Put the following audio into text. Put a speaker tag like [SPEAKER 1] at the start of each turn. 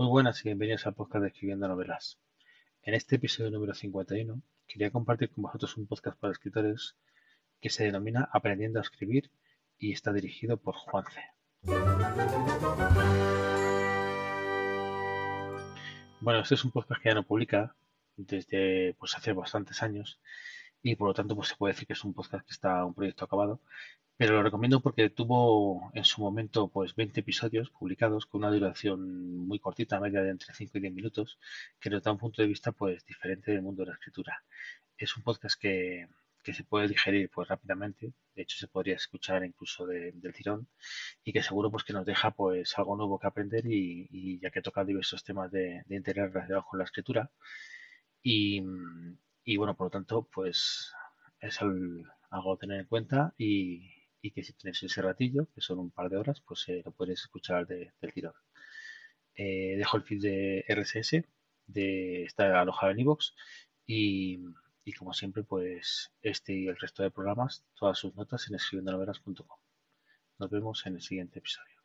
[SPEAKER 1] Muy buenas y bienvenidos al podcast de Escribiendo Novelas. En este episodio número 51 quería compartir con vosotros un podcast para escritores que se denomina Aprendiendo a Escribir y está dirigido por Juance. Bueno, este es un podcast que ya no publica desde pues hace bastantes años y por lo tanto pues se puede decir que es un podcast que está un proyecto acabado, pero lo recomiendo porque tuvo en su momento pues 20 episodios publicados con una duración muy cortita, media de entre 5 y 10 minutos, que nos da un punto de vista pues diferente del mundo de la escritura. Es un podcast que, que se puede digerir pues rápidamente, de hecho se podría escuchar incluso del tirón. Y que seguro pues que nos deja pues algo nuevo que aprender y, ya que toca diversos temas de, de interés relacionados con la escritura. Y, y bueno por lo tanto pues es algo a tener en cuenta y, y que si tienes ese ratillo, que son un par de horas, pues eh, lo puedes escuchar del tirón. Eh, dejo el feed de RSS, de, está alojado en iVoox y, y, como siempre, pues este y el resto de programas, todas sus notas en escribiendonovelas.com. Nos vemos en el siguiente episodio.